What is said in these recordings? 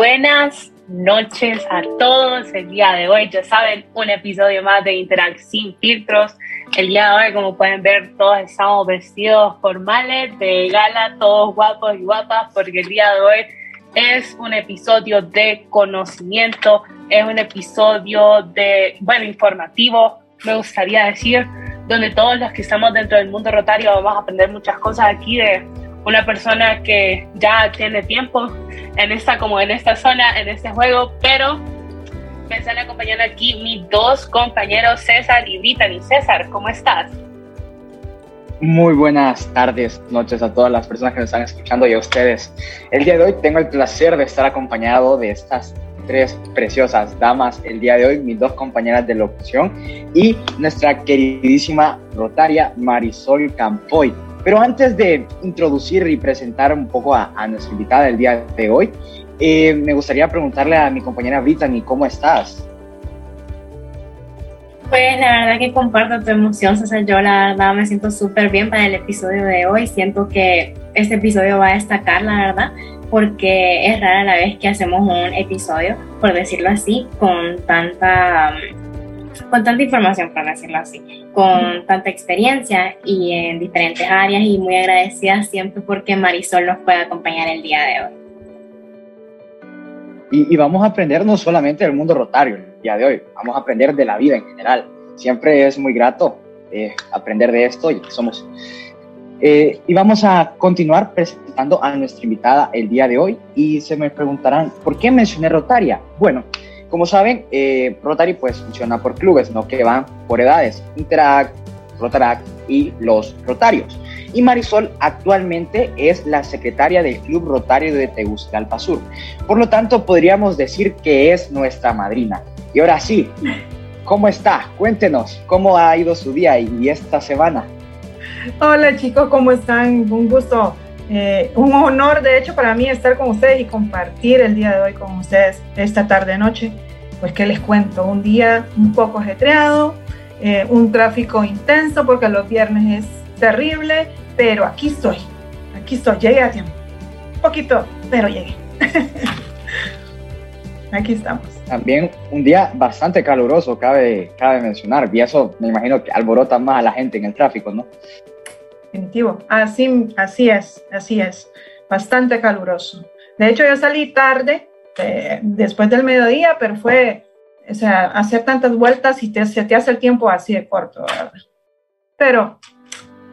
Buenas noches a todos. El día de hoy, ya saben, un episodio más de Interact sin filtros. El día de hoy, como pueden ver, todos estamos vestidos formales, de gala, todos guapos y guapas, porque el día de hoy es un episodio de conocimiento, es un episodio de, bueno, informativo, me gustaría decir, donde todos los que estamos dentro del mundo rotario vamos a aprender muchas cosas aquí de una persona que ya tiene tiempo en esta, como en esta zona, en este juego, pero me están acompañando aquí mis dos compañeros, César y Brittany. César, ¿cómo estás? Muy buenas tardes, noches a todas las personas que me están escuchando y a ustedes. El día de hoy tengo el placer de estar acompañado de estas tres preciosas damas el día de hoy, mis dos compañeras de locución y nuestra queridísima rotaria Marisol Campoy. Pero antes de introducir y presentar un poco a, nuestra invitada del día de hoy, eh, me gustaría preguntarle a mi compañera Brittany, ¿cómo estás? Pues la verdad que comparto tu emoción, César. Yo la verdad me siento súper bien para el episodio de hoy. Siento que este episodio va a destacar, la verdad, porque es rara la vez que hacemos un episodio, por decirlo así, con tanta con tanta información, por decirlo así, con tanta experiencia y en diferentes áreas y muy agradecida siempre porque Marisol nos puede acompañar el día de hoy. Y, vamos a aprender no solamente del mundo rotario el día de hoy, vamos a aprender de la vida en general. Siempre es muy grato eh, aprender de esto y somos... Eh, y vamos a continuar presentando a nuestra invitada el día de hoy y se me preguntarán, ¿por qué mencioné Rotaria? Bueno, como saben, eh, Rotary pues funciona por clubes, no que van por edades, Interact, Rotaract y los Rotarios. Y Marisol actualmente es la secretaria del Club Rotario de Tegucigalpa Sur. Por lo tanto, podríamos decir que es nuestra madrina. Y ahora sí, ¿cómo está? Cuéntenos, ¿cómo ha ido su día y esta semana? Hola chicos, ¿cómo están? Un gusto eh, un honor, de hecho, para mí estar con ustedes y compartir el día de hoy con ustedes esta tarde-noche. Pues, ¿qué les cuento? Un día un poco ajetreado, eh, un tráfico intenso porque los viernes es terrible, pero aquí estoy, aquí estoy, llegué a. Un poquito, pero llegué. aquí estamos. También un día bastante caluroso, cabe, cabe mencionar, y eso me imagino que alborota más a la gente en el tráfico, ¿no? Definitivo. Así, es, así es. Bastante caluroso. De hecho, yo salí tarde, eh, después del mediodía, pero fue, o sea, hacer tantas vueltas y te, se te hace el tiempo así de corto, ¿verdad? Pero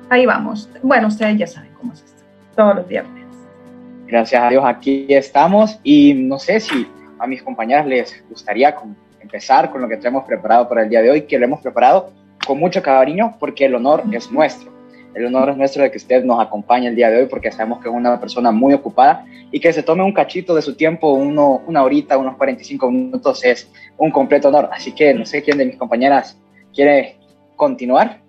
ahí vamos. Bueno, ustedes ya saben cómo es esto, todos los viernes. Gracias a Dios, aquí estamos y no sé si a mis compañeras les gustaría empezar con lo que tenemos preparado para el día de hoy, que lo hemos preparado con mucho cariño porque el honor es nuestro. El honor es nuestro de que usted nos acompañe el día de hoy porque sabemos que es una persona muy ocupada y que se tome un cachito de su tiempo, uno, una horita, unos 45 minutos, es un completo honor. Así que no sé quién de mis compañeras quiere continuar.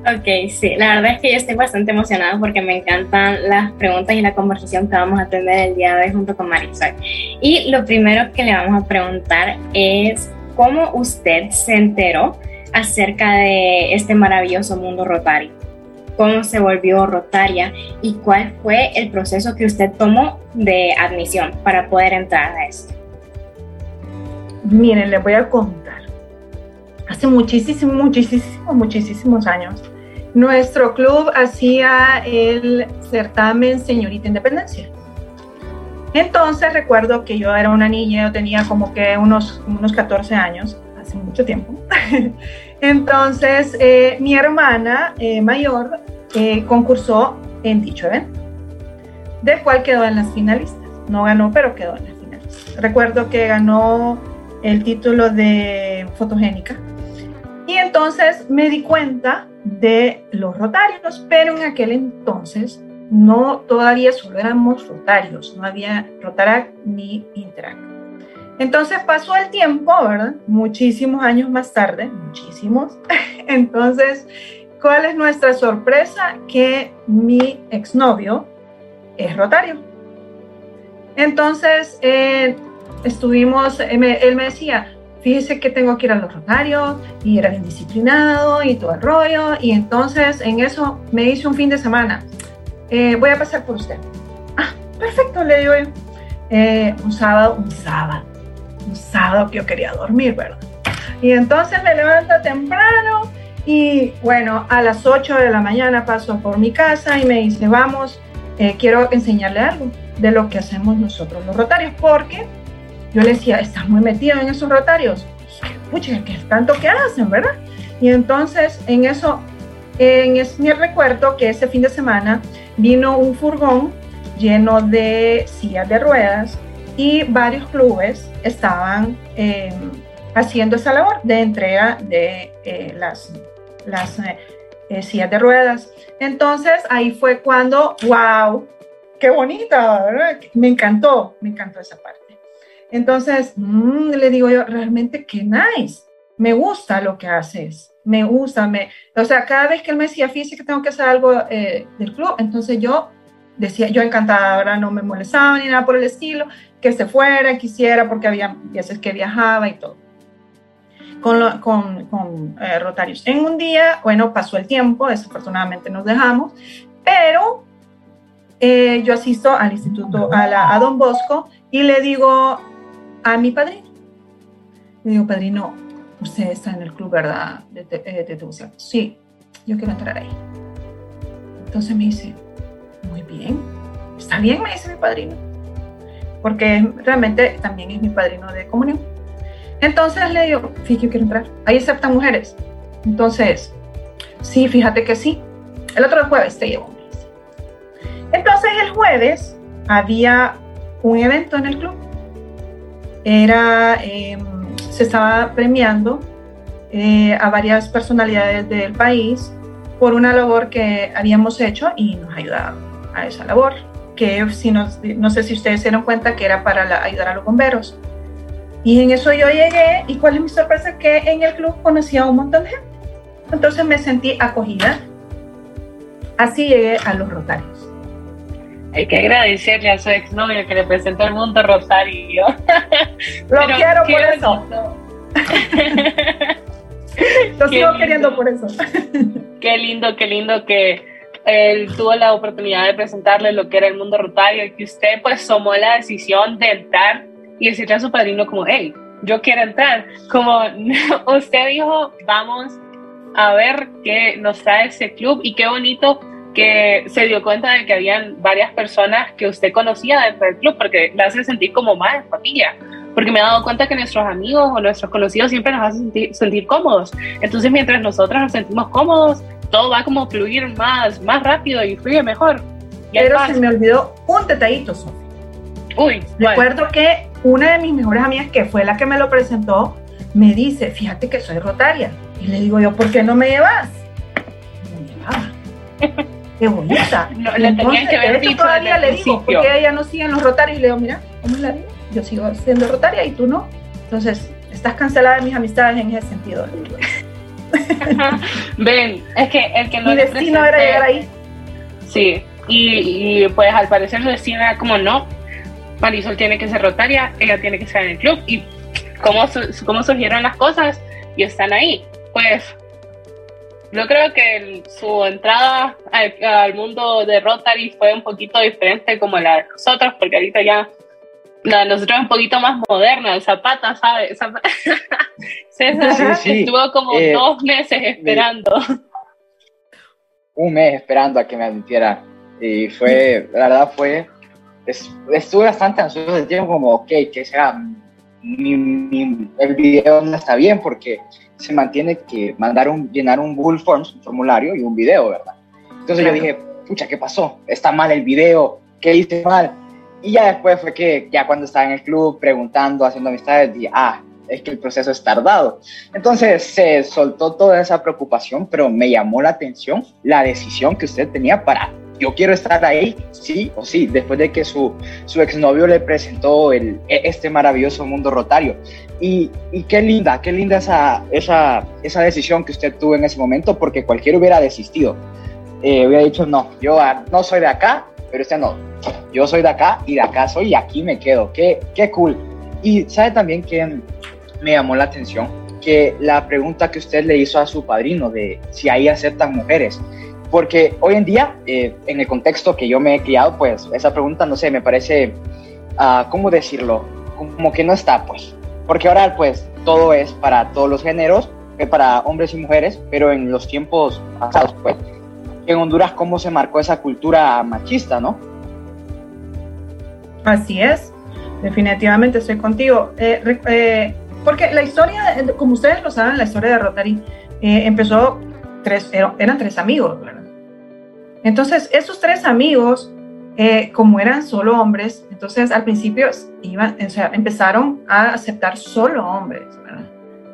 Ok, sí, la verdad es que yo estoy bastante emocionada porque me encantan las preguntas y la conversación que vamos a tener el día de hoy junto con Marisol. Y lo primero que le vamos a preguntar es cómo usted se enteró acerca de este maravilloso mundo rotario cómo se volvió rotaria y cuál fue el proceso que usted tomó de admisión para poder entrar a esto. Miren, les voy a contar. Hace muchísimos, muchísimos, muchísimos años, nuestro club hacía el certamen Señorita Independencia. Entonces recuerdo que yo era una niña, yo tenía como que unos, unos 14 años, hace mucho tiempo. Entonces, eh, mi hermana eh, mayor eh, concursó en dicho evento, del cual quedó en las finalistas. No ganó, pero quedó en las finalistas. Recuerdo que ganó el título de fotogénica. Y entonces me di cuenta de los rotarios, pero en aquel entonces no todavía solo éramos rotarios, no había Rotarac ni Interact. Entonces pasó el tiempo, ¿verdad? Muchísimos años más tarde, muchísimos. Entonces, ¿cuál es nuestra sorpresa? Que mi exnovio es rotario. Entonces, eh, estuvimos, él me, decía, fíjese que tengo que ir a los rotarios y era indisciplinado y todo el rollo. Y entonces en eso me hice un fin de semana. Eh, voy a pasar por usted. Ah, perfecto, le digo yo. eh, un sábado, un sábado, sábado que yo quería dormir, ¿verdad? Y entonces me levanto temprano y bueno, a las 8 de la mañana paso por mi casa y me dice, vamos, eh, quiero enseñarle algo de lo que hacemos nosotros los rotarios, porque yo le decía, estás muy metido en esos rotarios. Pucha, que tanto que hacen, ¿verdad? Y entonces en eso, en es mi recuerdo que ese fin de semana vino un furgón lleno de sillas de ruedas y varios clubes estaban em, haciendo esa labor de entrega de eh, las, las eh, eh, sillas de ruedas. Entonces ahí fue cuando, wow, qué bonita, ¿verdad? Me encantó, me encantó esa parte. Entonces, mm, le digo yo, realmente qué nice, me gusta lo que haces, me gusta, me, o sea, cada vez que él me decía, que tengo que hacer algo eh, del club, entonces yo decía, yo encantada, ahora no me molestaba ni nada por el estilo, que se fuera, quisiera, porque había veces que viajaba y todo. Con, con, con eh, Rotarios. En un día, bueno, pasó el tiempo, desafortunadamente nos dejamos, pero eh, yo asisto al instituto, a, la, a Don Bosco, y le digo, a mi padrino. Le digo, padrino, usted está en el club, ¿verdad? De, de, eh, Sí, yo quiero entrar ahí. Entonces me dice, muy bien, está bien, me dice mi padrino, porque realmente también es mi padrino de comunión. Entonces le digo, fíjate, yo quiero entrar. Ahí aceptan mujeres. Entonces, sí, fíjate que sí. El otro jueves te llevo. Entonces el jueves había un evento en el club era, em, se estaba premiando eh, a varias personalidades del país por una labor que habíamos hecho y nos ayudaba a esa labor, que si no, no sé si ustedes se dieron cuenta que era para ayudar a los bomberos. Y en eso yo llegué y cuál es mi sorpresa que en el club conocía a un montón de gente. Entonces me sentí acogida. Así llegué a los Rotarios. Hay que agradecerle a su exnovio que le presentó el mundo Rosario. Lo quiero por eso. Lo sigo queriendo por eso. qué lindo, qué lindo que él tuvo la oportunidad de presentarle lo que era el mundo rotario y que usted pues tomó la decisión de entrar y decirle a su padrino como, hey, yo quiero entrar. Como usted dijo, vamos a ver qué nos trae ese club y qué bonito que se dio cuenta de que habían varias personas que usted conocía dentro del club, porque le hace sentir como más familia. Porque me he dado cuenta que nuestros amigos o nuestros conocidos siempre nos hacen sentir, cómodos. Entonces, mientras nosotros nos sentimos cómodos, todo va como a fluir más, más rápido y fluye mejor. Pero se me olvidó un detallito, Sofía. Uy, recuerdo que una de mis mejores amigas, que fue la que me lo presentó, me dice, fíjate que soy rotaria. Y le digo yo, ¿por qué no me llevas? No me llevaba. qué bonita. No, le tenían que ver todavía le digo, porque ella no sigue en los rotarios y le digo, mira, ¿cómo es la vida? Yo sigo siendo rotaria y tú no. Entonces, estás cancelada de mis amistades en ese sentido. Ven, es que el que no Mi destino era llegar ahí. Sí, y, y, pues al parecer su destino era como no, Marisol tiene que ser rotaria, ella tiene que estar en el club y cómo, cómo surgieron las cosas y están ahí. Pues yo creo que su entrada al, mundo de Rotary fue un poquito diferente como la de nosotros, porque ahorita ya la de nosotros es un poquito más moderna, el Zapata, ¿sabes? César estuvo como eh, dos meses esperando. Un mes esperando a que me admitiera. Y fue, la verdad fue, estuve bastante ansioso de tiempo, como, ok, que sea, el video no está bien porque se mantiene que mandar un, llenar un Google Forms, un formulario y un video, ¿verdad? Entonces yo dije, pucha, ¿qué pasó? Está mal el video, ¿qué hice mal? Y ya después fue que, ya cuando estaba en el club preguntando, haciendo amistades, dije, ah, es que el proceso es tardado. Entonces se soltó toda esa preocupación, pero me llamó la atención la decisión que usted tenía para yo quiero estar ahí, sí o sí, después de que su, su exnovio le presentó el, e, este maravilloso mundo rotario. Y, y, qué linda, qué linda esa, esa, esa decisión que usted tuvo en ese momento, porque cualquiera hubiera desistido. Eh, hubiera dicho, no, yo ah, no soy de acá, pero usted no, yo soy de acá y de acá soy y aquí me quedo. Qué, qué cool. Y sabe también que me llamó la atención que la pregunta que usted le hizo a su padrino de si ahí aceptan mujeres. Porque hoy en día, eh, en el contexto que yo me he criado, pues esa pregunta, no sé, me parece ah, ¿cómo decirlo? Como que no está, pues. Porque ahora, pues, todo es para todos los géneros, eh, para hombres y mujeres, pero en los tiempos pasados, pues, en Honduras, ¿cómo se marcó esa cultura machista, no? Así es, definitivamente estoy contigo. Eh, eh, porque la historia, como ustedes lo saben, la historia de Rotary empezó, tres, eran tres amigos, ¿verdad? Entonces, esos tres amigos, como eran solo hombres, entonces al principio iban, o sea, empezaron a aceptar solo hombres, ¿verdad?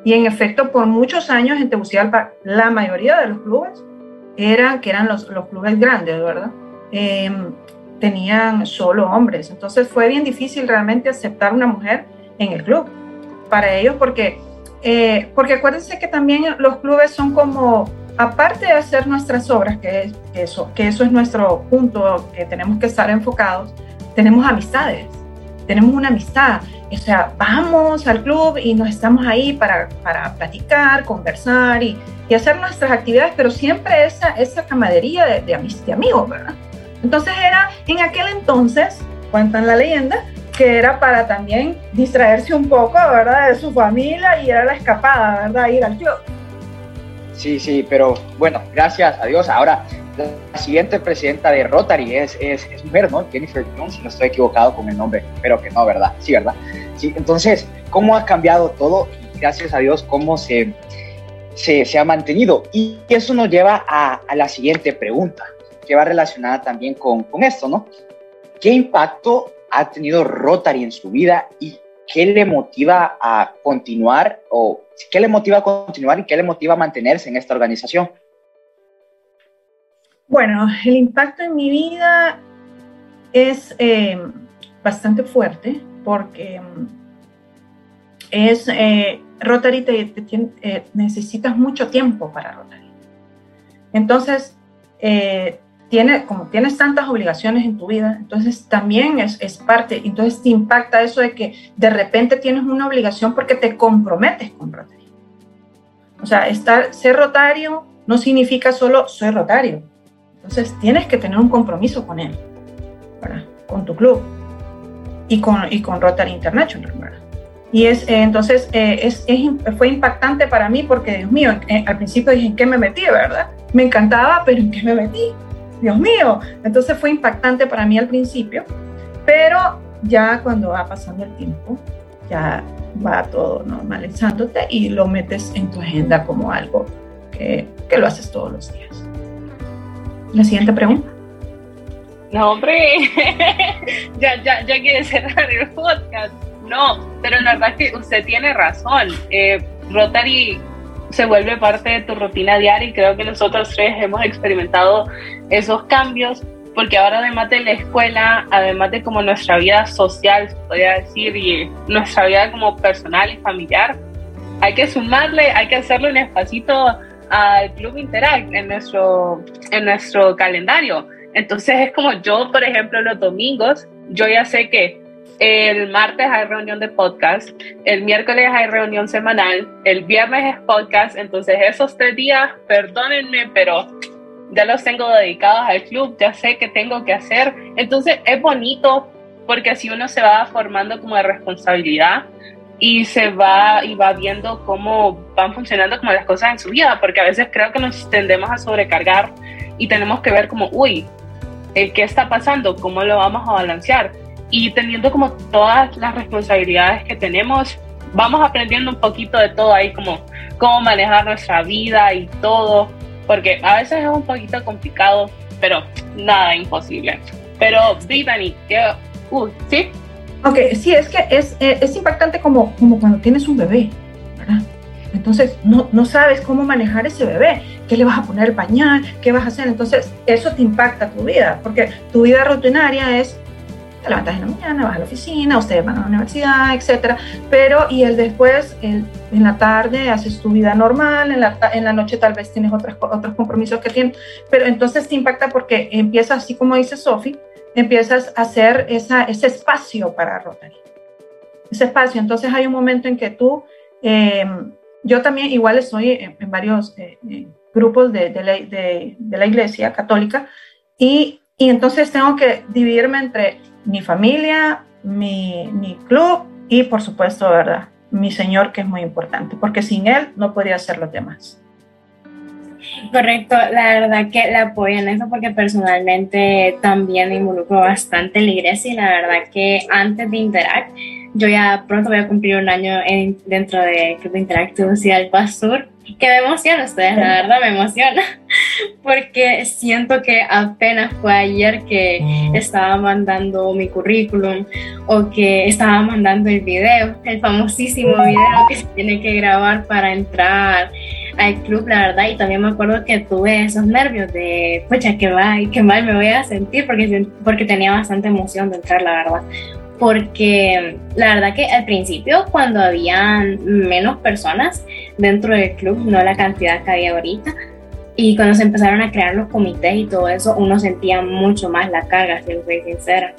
Y en efecto, por muchos años en Tegucigalpa, la mayoría de los clubes eran, que eran los, los clubes grandes, ¿verdad? Em, tenían solo hombres. Entonces fue bien difícil realmente aceptar una mujer en el club para ellos porque, eh, porque acuérdense que también los clubes son como, aparte de hacer nuestras obras, que, eso, que eso es nuestro punto que tenemos que estar enfocados, tenemos amistades, tenemos una amistad. O sea, vamos al club y nos estamos ahí para, para platicar, conversar y, y, hacer nuestras actividades, pero siempre esa, esa camadería de, de, de amigos, ¿verdad? Entonces era, en aquel entonces, cuentan la leyenda, que era para también distraerse un poco, ¿verdad? De su familia y era la escapada, ¿verdad? Ir al club. Sí, sí, pero bueno, gracias a Dios. Ahora, la siguiente presidenta de Rotary es, es, es, mujer, ¿no? Jennifer Jones, si no estoy equivocado con el nombre, pero que no, ¿verdad? Sí, ¿verdad? Sí, entonces, ¿cómo ha cambiado todo? Y gracias a Dios, ¿cómo se, se, se ha mantenido? Y eso nos lleva a, a, la siguiente pregunta, que va relacionada también con, con esto, ¿no? ¿Qué impacto ha tenido Rotary en su vida y qué le motiva a continuar o qué le motiva a continuar y qué le motiva a mantenerse en esta organización? Bueno, el impacto en mi vida es eh, bastante fuerte porque es eh, Rotary te, eh, necesitas mucho tiempo para Rotary. Entonces, eh, tiene, como tienes tantas obligaciones en tu vida, entonces también es, es, parte, entonces te impacta eso de que de repente tienes una obligación porque te comprometes con Rotary. O sea, estar, ser rotario no significa solo soy rotario, entonces tienes que tener un compromiso con él, ¿verdad? con tu club y con, y con Rotary International. ¿verdad? Y es, eh, entonces eh, es, es, fue impactante para mí porque, Dios mío, eh, al principio dije, ¿en qué me metí? ¿verdad? Me encantaba, pero ¿en qué me metí? Dios mío. Entonces fue impactante para mí al principio, pero ya cuando va pasando el tiempo, ya va todo normalizándote y lo metes en tu agenda como algo que, que lo haces todos los días. La siguiente pregunta. No, hombre, ya, ya, ya quiere cerrar el podcast. No, pero la verdad es que usted tiene razón. Eh, Rotary se vuelve parte de tu rutina diaria y creo que nosotros tres hemos experimentado esos cambios porque ahora además de la escuela, además de como nuestra vida social, podría decir, y nuestra vida como personal y familiar, hay que sumarle, hay que hacerle un espacito al Club Interact en nuestro, en nuestro calendario. Entonces es como yo, por ejemplo, los domingos, yo ya sé que el martes hay reunión de podcast, el miércoles hay reunión semanal, el viernes es podcast, entonces esos tres días, perdónenme, pero ya los tengo dedicados al club, ya sé que tengo que hacer. Entonces es bonito porque así uno se va formando como de responsabilidad y se va y va viendo cómo van funcionando como las cosas en su vida, porque a veces creo que nos tendemos a sobrecargar y tenemos que ver como, uy, ¿qué está pasando? ¿Cómo lo vamos a balancear? Y teniendo como todas las responsabilidades que tenemos, vamos aprendiendo un poquito de todo ahí, como cómo manejar nuestra vida y todo, porque a veces es un poquito complicado, pero nada imposible. Pero, Brittany, que, uh, ¿sí? Ok, sí, es que es, eh, es impactante como, como cuando tienes un bebé, ¿verdad? Entonces, no, no sabes cómo manejar ese bebé, qué le vas a poner pañal, qué vas a hacer. Entonces, eso te impacta tu vida, porque tu vida rutinaria es te levantas en la mañana, vas a la oficina, ustedes van a la universidad, etcétera, pero y el después, el, en la tarde haces tu vida normal, en la, en la noche tal vez tienes otros, otros compromisos que tienes, pero entonces te impacta porque empiezas, así como dice Sofi, empiezas a hacer esa, ese espacio para Rotary. Ese espacio. Entonces hay un momento en que tú, eh, yo también igual estoy en, varios eh, grupos de, de, la, de, de, la, iglesia católica y, y entonces tengo que dividirme entre mi familia, mi, mi club y por supuesto, ¿verdad? Mi Señor, que es muy importante, porque sin Él no podría hacer los demás. Correcto, la verdad que la apoyo en eso porque personalmente también me involucro bastante en la iglesia y la verdad que antes de Interact, yo ya pronto voy a cumplir un año en, dentro de Club Interactivo Social Pastor, que me emociona ustedes, la verdad me emociona, porque siento que apenas fue ayer que estaba mandando mi currículum o que estaba mandando el video, el famosísimo video que se tiene que grabar para entrar al club, la verdad, y también me acuerdo que tuve esos nervios de, pucha, qué mal, qué mal me voy a sentir, porque, porque tenía bastante emoción de entrar, la verdad. Porque la verdad que al principio, cuando habían menos personas dentro del club, no la cantidad que hay ahorita, y cuando se empezaron a crear los comités y todo eso, uno sentía mucho más la carga, si soy sincera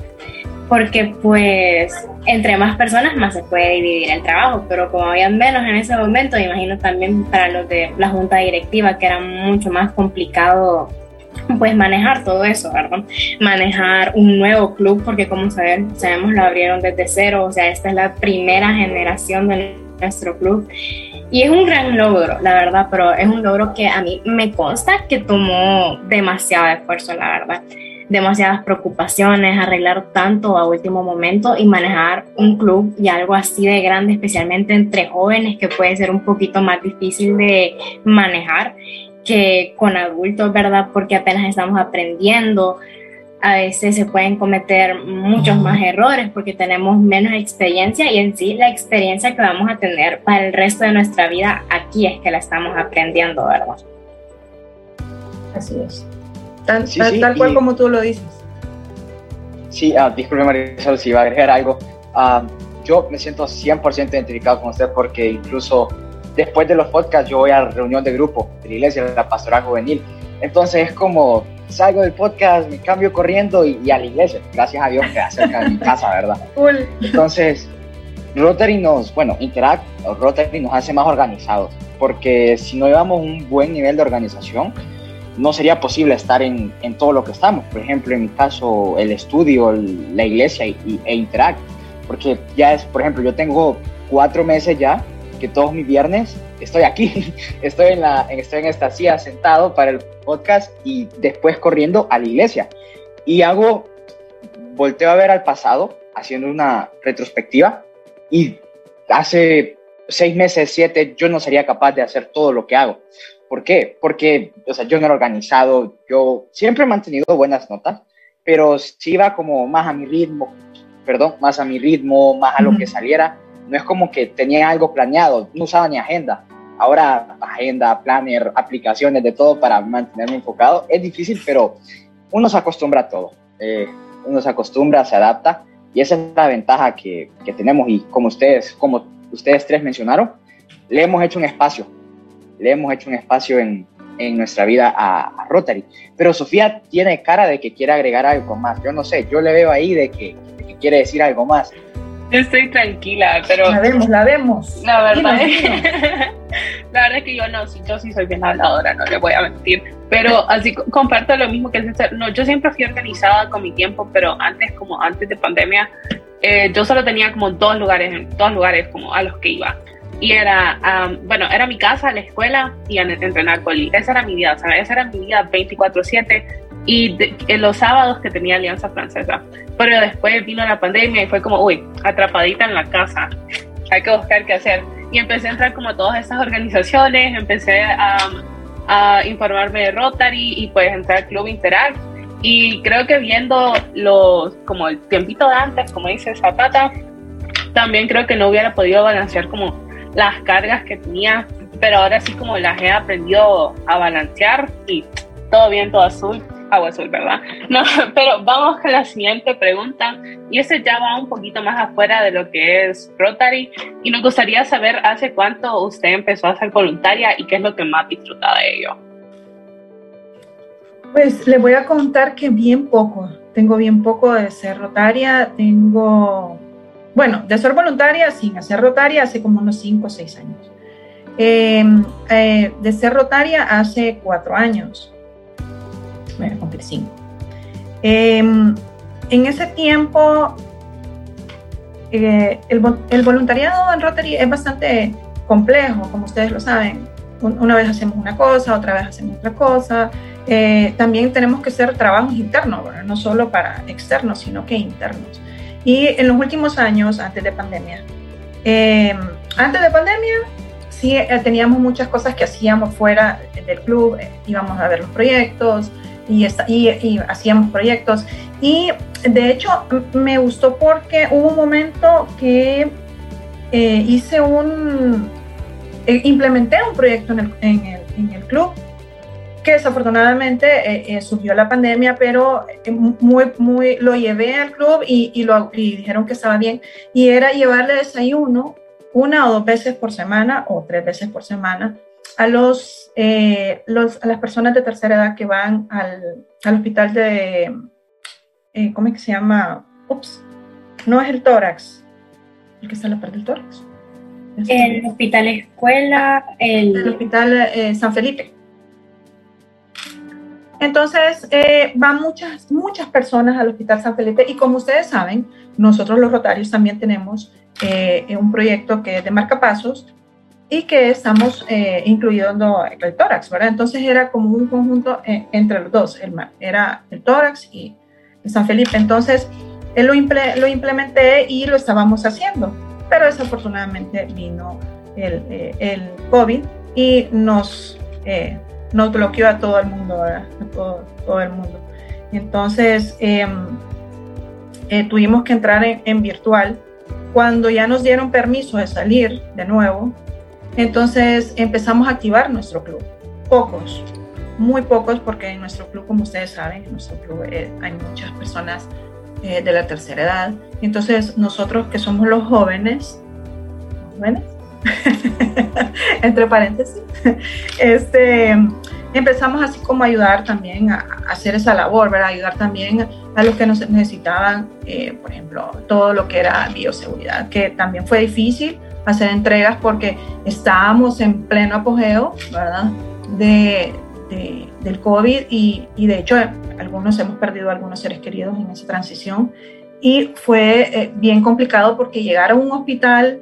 porque pues entre más personas más se puede dividir el trabajo, pero como habían menos en ese momento, imagino también para los de la junta directiva que era mucho más complicado pues manejar todo eso, ¿verdad? Manejar un nuevo club, porque como saben, sabemos lo abrieron desde cero, o sea, esta es la primera generación de nuestro club. Y es un gran logro, la verdad, pero es un logro que a mí me consta que tomó demasiado esfuerzo, la verdad demasiadas preocupaciones, arreglar tanto a último momento y manejar un club y algo así de grande, especialmente entre jóvenes, que puede ser un poquito más difícil de manejar que con adultos, ¿verdad? Porque apenas estamos aprendiendo. A veces se pueden cometer muchos más errores porque tenemos menos experiencia y en sí la experiencia que vamos a tener para el resto de nuestra vida aquí es que la estamos aprendiendo, ¿verdad? Así es tal, cual como tú lo dices. Sí, uh, disculpe Marisol, si iba a agregar algo. Ah, yo me siento 100% identificado con usted porque incluso después de los podcasts yo voy a la reunión de grupo de la iglesia, la pastoral juvenil. Entonces es como salgo del podcast, me cambio corriendo y, a la iglesia. Gracias a Dios que acerca de mi casa, ¿verdad? Entonces, Rotary nos, bueno, Interact, Rotary nos hace más organizados porque si no llevamos un buen nivel de organización, no sería posible estar en, en, todo lo que estamos. Por ejemplo, en mi caso, el estudio, la iglesia y, e Interact. Porque ya es, por ejemplo, yo tengo cuatro meses ya que todos mis viernes estoy aquí, estoy en, la, estoy en esta silla sentado para el podcast y después corriendo a la iglesia. Y hago, volteo a ver al pasado, haciendo una retrospectiva y hace seis meses, siete, yo no sería capaz de hacer todo lo que hago. ¿Por qué? Porque, o sea, yo no era organizado, yo siempre he mantenido buenas notas, pero si iba como más a mi ritmo, perdón, más a mi ritmo, más a lo que saliera. No es como que tenía algo planeado, no usaba ni agenda. Ahora, agenda, planner, aplicaciones, de todo para mantenerme enfocado. Es difícil, pero uno se acostumbra a todo. Eh, uno se acostumbra, se adapta y esa es la ventaja que, que tenemos y como ustedes, como ustedes tres mencionaron, le hemos hecho un espacio le hemos hecho un espacio en, en nuestra vida a, Rotary. Pero Sofía tiene cara de que quiere agregar algo más. Yo no sé, yo le veo ahí de que, quiere decir algo más. Yo estoy tranquila, pero... La vemos, la vemos. La verdad, es, la verdad es que yo no, yo sí soy bien habladora, no le voy a mentir. Pero así comparto lo mismo que el César. No, yo siempre fui organizada con mi tiempo, pero antes, como antes de pandemia, eh, yo solo tenía como dos lugares, dos lugares como a los que iba y era, bueno, era mi casa, la escuela y entrenar coli. Esa era mi vida, ¿sabes? Esa era mi vida 24/7 y en los sábados que tenía Alianza Francesa. Pero después vino la pandemia y fue como, uy, atrapadita en la casa, hay que buscar qué hacer. Y empecé a entrar como a todas esas organizaciones, empecé a, a informarme de Rotary y pues entrar al Club Interact. Y creo que viendo los, como el tiempito de antes, como dice Zapata, también creo que no hubiera podido balancear como las cargas que tenía, pero ahora sí como las he aprendido a balancear y todo bien, todo azul, agua azul, ¿verdad? No, pero vamos con la siguiente pregunta y ese ya va un poquito más afuera de lo que es Rotary y nos gustaría saber hace cuánto usted empezó a ser voluntaria y qué es lo que más disfruta de ello. Pues le voy a contar que bien poco, tengo bien poco de ser rotaria, tengo bueno, de ser voluntaria sin hacer rotaria hace como unos 5 o 6 años. Em, eh, de ser rotaria hace 4 años. A cumplir 5. Em, en ese tiempo eh, el, el, voluntariado en Rotary es bastante complejo, como ustedes lo saben. Una vez hacemos una cosa, otra vez hacemos otra cosa. Eh, también tenemos que hacer trabajos internos, no solo para externos, sino que internos. Y en los últimos años, antes de pandemia, eh, antes de pandemia, sí teníamos muchas cosas que hacíamos fuera del club, íbamos a ver los proyectos y, y, y hacíamos proyectos. Y de hecho me gustó porque hubo un momento que eh, hice un, eh, implementé un proyecto en el, en el, en el club que desafortunadamente eh, surgió la pandemia, pero muy, muy, lo llevé al club y, y, lo, y dijeron que estaba bien, y era llevarle desayuno una o dos veces por semana o tres veces por semana a, los, los, a las personas de tercera edad que van al, al hospital de, eh, ¿cómo es que se llama? Ups, no es el tórax, el que está en la parte del tórax. El hospital escuela, el, hospital eh, San Felipe. Entonces, eh, van muchas, muchas personas al Hospital San Felipe y como ustedes saben, nosotros los Rotarios también tenemos un proyecto que es de marcapasos y que estamos incluyendo el tórax, ¿verdad? Entonces era como un conjunto entre los dos, el, era el tórax y San Felipe. Entonces, lo, implementé y lo estábamos haciendo, pero desafortunadamente vino el, eh, el COVID y nos, eh, nos bloqueó a todo el mundo, a todo, el mundo. Entonces, em, eh, tuvimos que entrar en, en virtual. Cuando ya nos dieron permiso de salir de nuevo, entonces empezamos a activar nuestro club. Pocos, muy pocos porque en nuestro club, como ustedes saben, en nuestro club eh, hay muchas personas eh, de la tercera edad. Entonces nosotros que somos los jóvenes, jóvenes, entre paréntesis, este, empezamos así como a ayudar también a, hacer esa labor, ¿verdad? ayudar también a los que nos necesitaban, eh, por ejemplo, todo lo que era bioseguridad, que también fue difícil hacer entregas porque estábamos en pleno apogeo, ¿verdad? De, del COVID y, de hecho algunos hemos perdido algunos seres queridos en esa transición y fue eh, bien complicado porque llegar a un hospital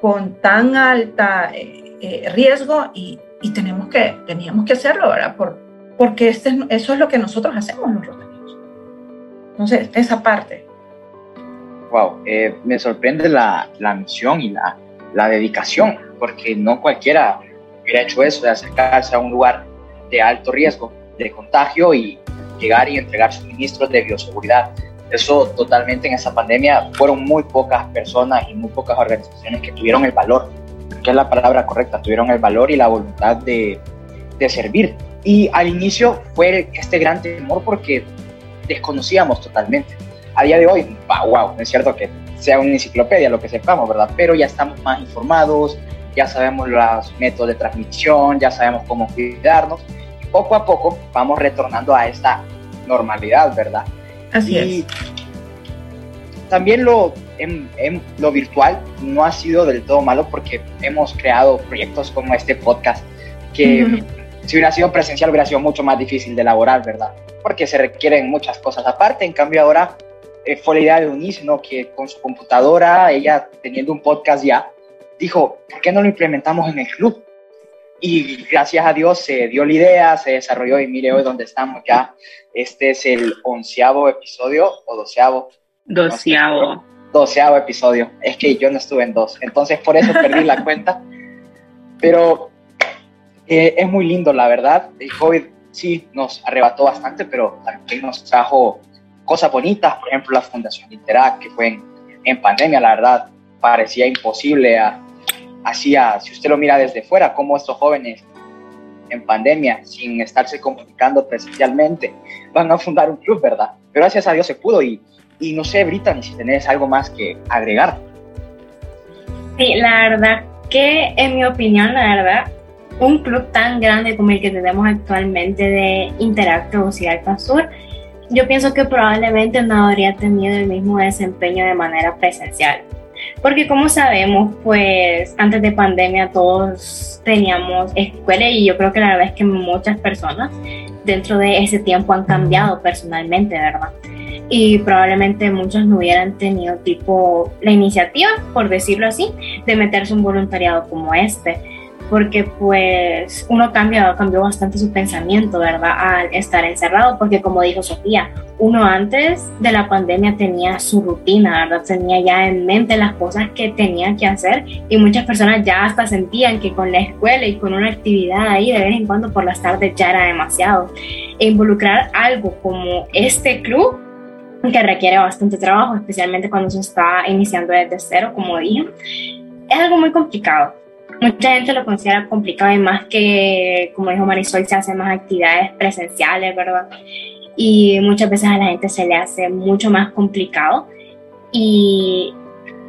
con tan alta eh, eh, riesgo y, y, tenemos que, teníamos que hacerlo, ¿verdad? Por, porque este, eso es lo que nosotros hacemos los rotarios. Entonces, esa parte. Wow, me sorprende la, la misión y la, la dedicación, porque no cualquiera hubiera hecho eso de acercarse a un lugar de alto riesgo de contagio y llegar y entregar suministros de bioseguridad. Eso totalmente en esa pandemia fueron muy pocas personas y muy pocas organizaciones que tuvieron el valor, que es la palabra correcta, tuvieron el valor y la voluntad de, de servir. Y al inicio fue este gran temor porque desconocíamos totalmente. A día de hoy, wow, no es cierto que sea una enciclopedia lo que sepamos, ¿verdad? Pero ya estamos más informados, ya sabemos los métodos de transmisión, ya sabemos cómo cuidarnos. Y poco a poco vamos retornando a esta normalidad, ¿verdad? Así y es. También lo, en, en, lo virtual no ha sido del todo malo porque hemos creado proyectos como este podcast que uh -huh. si hubiera sido presencial hubiera sido mucho más difícil de elaborar, ¿verdad? Porque se requieren muchas cosas aparte. En cambio ahora eh, fue la idea de Unice, ¿no? Que con su computadora, ella teniendo un podcast ya, dijo, ¿por qué no lo implementamos en el club? Y gracias a Dios se dio la idea, se desarrolló y mire hoy donde estamos ya. Este es el onceavo episodio o doceavo. Doceavo. doceavo episodio. Es que yo no estuve en dos, entonces por eso perdí la cuenta. Pero eh, es muy lindo, la verdad. El COVID sí nos arrebató bastante, pero también nos trajo cosas bonitas, por ejemplo la Fundación Interact, que fue en, en pandemia, la verdad, parecía imposible a, hacía, si usted lo mira desde fuera, cómo estos jóvenes en pandemia, sin estarse comunicando presencialmente, van a fundar un club, ¿verdad? Pero gracias a Dios se pudo y, y no sé, Brittany, si tenés algo más que agregar. Sí, la verdad que en mi opinión, la verdad, un club tan grande como el que tenemos actualmente de Interacto Alfa Sur, yo pienso que probablemente no habría tenido el mismo desempeño de manera presencial. Porque como sabemos, pues antes de pandemia todos teníamos escuela y yo creo que la verdad es que muchas personas dentro de ese tiempo han cambiado personalmente, ¿verdad? y probablemente muchos no hubieran tenido tipo la iniciativa, por decirlo así, de meterse un voluntariado como este porque pues uno cambia, cambió bastante su pensamiento, ¿verdad? Al estar encerrado, porque como dijo Sofía, uno antes de la pandemia tenía su rutina, ¿verdad? Tenía ya en mente las cosas que tenía que hacer y muchas personas ya hasta sentían que con la escuela y con una actividad ahí de vez en cuando por las tardes ya era demasiado. E involucrar algo como este club que requiere bastante trabajo, especialmente cuando se está iniciando desde cero, como dije, es algo muy complicado mucha gente lo considera complicado y más que, como dijo Marisol, se hacen más actividades presenciales, ¿verdad? Y muchas veces a la gente se le hace mucho más complicado. Y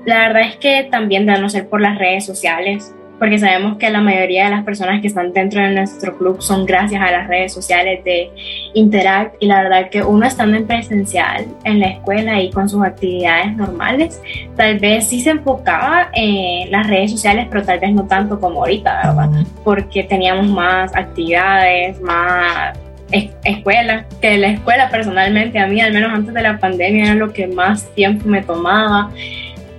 la verdad es que también de no ser por las redes sociales, porque sabemos que la mayoría de las personas que están dentro de nuestro club son gracias a las redes sociales de Interact y la verdad que uno estando en presencial en la escuela y con sus actividades normales, tal vez sí se enfocaba en las redes sociales, pero tal vez no tanto como ahorita, ¿verdad? Porque teníamos más actividades, más escuela, que la escuela personalmente a mí, al menos antes de la pandemia, era lo que más tiempo me tomaba.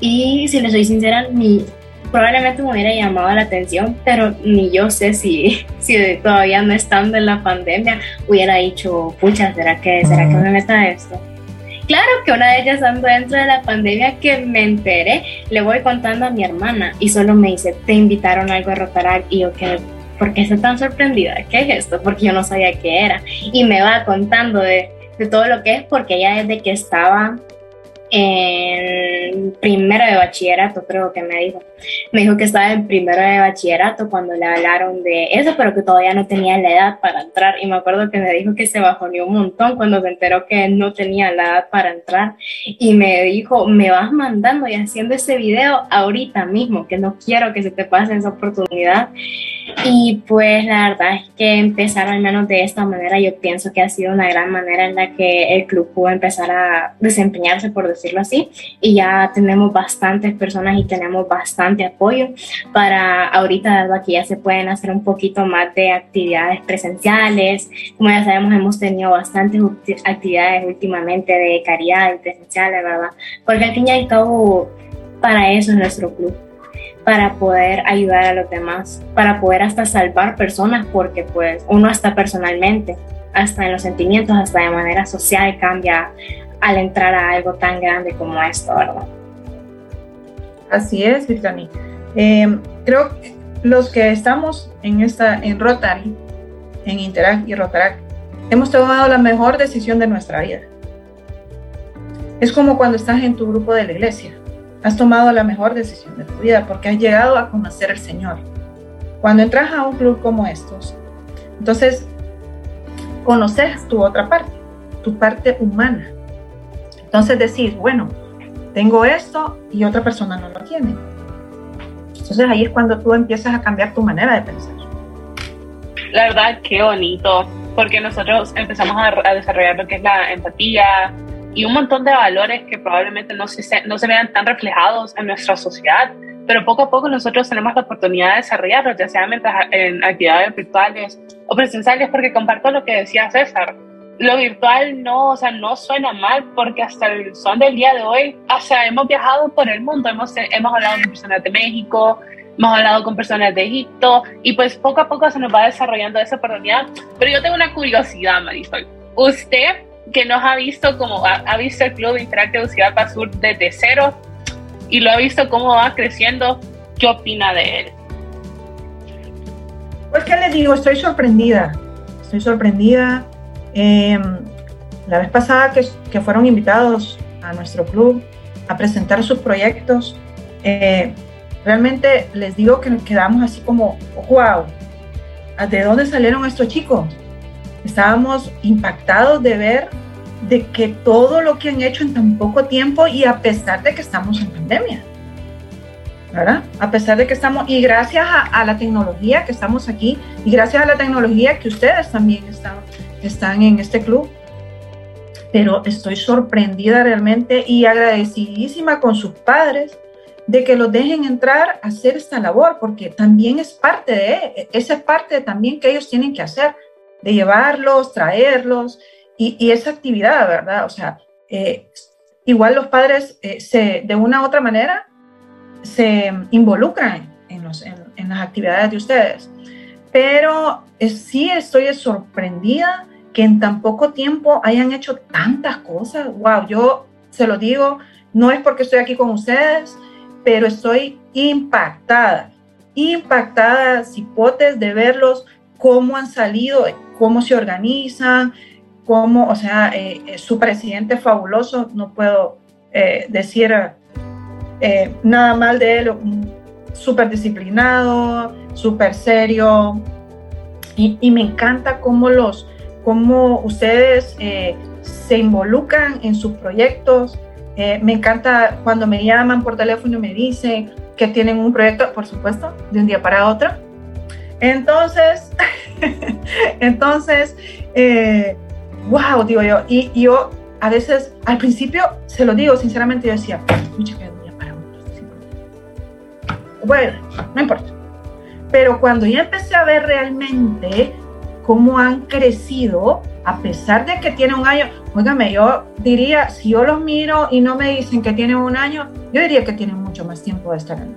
Y si le soy sincera, mi probablemente me hubiera llamado la atención, pero ni yo sé si, si todavía no estando en la pandemia hubiera dicho, pucha, ¿será que, ¿será que me meta esto? Claro que una de ellas ando dentro de la pandemia que me enteré, le voy contando a mi hermana y solo me dice, te invitaron a algo a Rotaract y yo que, ¿por qué estoy tan sorprendida? ¿Qué es esto? Porque yo no sabía qué era. Y me va contando de, de todo lo que es porque ella desde que estaba en primero de bachillerato, creo que me dijo. Me dijo que estaba en primero de bachillerato cuando le hablaron de eso, pero que todavía no tenía la edad para entrar. Y me acuerdo que me dijo que se bajó un montón cuando se enteró que no tenía la edad para entrar. Y me dijo, me vas mandando y haciendo ese video ahorita mismo, que no quiero que se te pase esa oportunidad. Y pues la verdad es que empezar al menos de esta manera, yo pienso que ha sido una gran manera en la que el club pudo empezar a desempeñarse, por decirlo así, y ya tenemos bastantes personas y tenemos bastante apoyo para ahorita, dado que ya se pueden hacer un poquito más de actividades presenciales, como ya sabemos, hemos tenido bastantes actividades últimamente de caridad y presenciales, ¿verdad? Porque al fin y cabo, para eso es nuestro club para poder ayudar a los demás, para poder hasta salvar personas, porque pues uno hasta personalmente, hasta en los sentimientos, hasta de manera social cambia al entrar a algo tan grande como esto, ¿verdad? Así es, Virginia. Eh, creo que los que estamos en, esta, en Rotary, en Interact y Rotaract, hemos tomado la mejor decisión de nuestra vida. Es como cuando estás en tu grupo de la iglesia has tomado la mejor decisión de tu vida porque has llegado a conocer al Señor. Cuando entras a un club como estos, entonces conoces tu otra parte, tu parte humana. Entonces decir, bueno, tengo esto y otra persona no lo tiene. Entonces ahí es cuando tú empiezas a cambiar tu manera de pensar. La verdad, qué bonito, porque nosotros empezamos a, desarrollar lo que es la empatía, y un montón de valores que probablemente no se, no se vean tan reflejados en nuestra sociedad, pero poco a poco nosotros tenemos la oportunidad de desarrollarlos, ya sea en actividades virtuales o presenciales, porque comparto lo que decía César. Lo virtual no, o sea, no suena mal porque hasta el son del día de hoy, o sea, hemos viajado por el mundo, hemos, hemos hablado con personas de México, hemos hablado con personas de Egipto y pues poco a poco se nos va desarrollando esa oportunidad. Pero yo tengo una curiosidad, Marisol. ¿Usted que nos ha visto como ha, visto el Club Interactivo Ciudad Sur desde cero y lo ha visto cómo va creciendo, ¿qué opina de él? Pues que les digo, estoy sorprendida, estoy sorprendida. Em, la vez pasada que, que, fueron invitados a nuestro club a presentar sus proyectos, eh, realmente les digo que nos quedamos así como, wow, ¿de dónde salieron estos chicos? estábamos impactados de ver de que todo lo que han hecho en tan poco tiempo y a pesar de que estamos en pandemia, ¿verdad? A pesar de que estamos, y gracias a, la tecnología que estamos aquí, y gracias a la tecnología que ustedes también están, están en este club, pero estoy sorprendida realmente y agradecidísima con sus padres de que los dejen entrar a hacer esta labor, porque también es parte de, esa es parte también que ellos tienen que hacer, de llevarlos, traerlos y, esa actividad, ¿verdad? O sea, eh, igual los padres eh, se, de una u otra manera se involucran en, las actividades de ustedes. Pero sí estoy sorprendida en tan poco tiempo hayan hecho tantas cosas. Wow, yo se lo digo, no es porque estoy aquí con ustedes, pero estoy impactada, impactada, cipotes, de verlos, cómo han salido, cómo se organizan, cómo, o sea, eh, eh, su presidente fabuloso, no puedo eh, decir nada mal de él, súper disciplinado, súper serio, y, me encanta cómo los, cómo ustedes se involucran en sus proyectos, me encanta cuando me llaman por teléfono y me dicen que tienen un proyecto, por supuesto, de un día para otro. Entonces, entonces, wow, digo yo, y, yo a veces, al principio, se lo digo sinceramente, yo decía, mucha que para Bueno, no importa. Pero cuando ya empecé a ver realmente cómo han crecido, a pesar de que tienen un año, óigame, yo diría, si yo los miro y no me dicen que tienen un año, yo diría que tienen mucho más tiempo de estar en,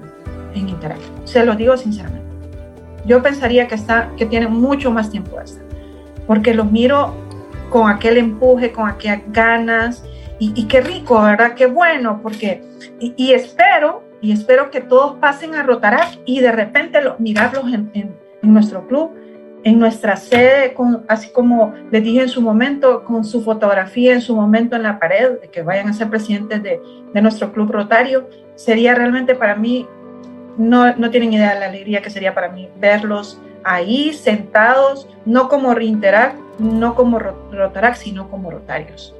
en Internet. Se lo digo sinceramente. Yo pensaría que, está, que tienen mucho más tiempo de estar, porque los miro con aquel empuje, con aquellas ganas. Y, qué rico, ¿verdad? Qué bueno, porque, y, espero, y espero que todos pasen a Rotarac y de repente lo, mirarlos en, en, nuestro club, en nuestra sede, así como les dije en su momento, con su fotografía en su momento en la pared, que vayan a ser presidentes de, nuestro club rotario, sería realmente para mí, no, no tienen idea de la alegría que sería para mí verlos ahí sentados, no como Reinteract, no como Rotarac, sino como Rotarios.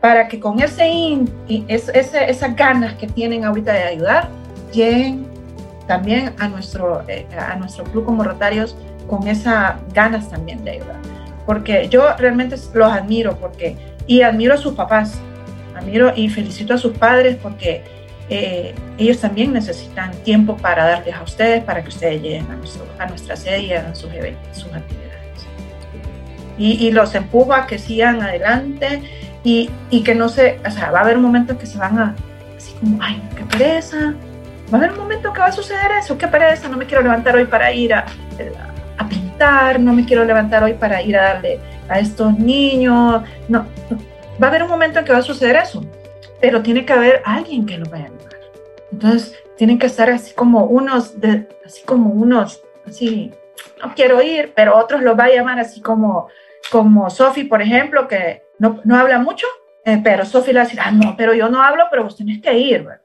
Para que con ese, ese, esas ganas que tienen ahorita de ayudar, lleguen también a nuestro, eh, a nuestro club como Rotarios con esas ganas también de ayudar. Porque yo realmente los admiro porque, y admiro a sus papás, admiro y felicito a sus padres porque eh, ellos también necesitan tiempo para darles a ustedes, para que ustedes lleguen a, a nuestra sede y hagan sus, eventos, sus actividades. Y, y, los empuja a que sigan adelante y, y, que no se, o sea, va a haber un momento en que se van a, así como, ay, qué pereza. Va a haber un momento que va a suceder eso, qué pereza, no me quiero levantar hoy para ir a, a pintar, no me quiero levantar hoy para ir a darle a estos niños. No, va a haber un momento en que va a suceder eso pero tiene que haber alguien que lo vaya a ayudar. Entonces, tienen que estar así como unos, de, así como unos, así, no quiero ir, pero otros los va a llamar así como, como Sofi, por ejemplo, que no, no habla mucho, eh, pero Sofi le va a decir, ah, no, pero yo no hablo, pero vos tenés que ir, ¿verdad?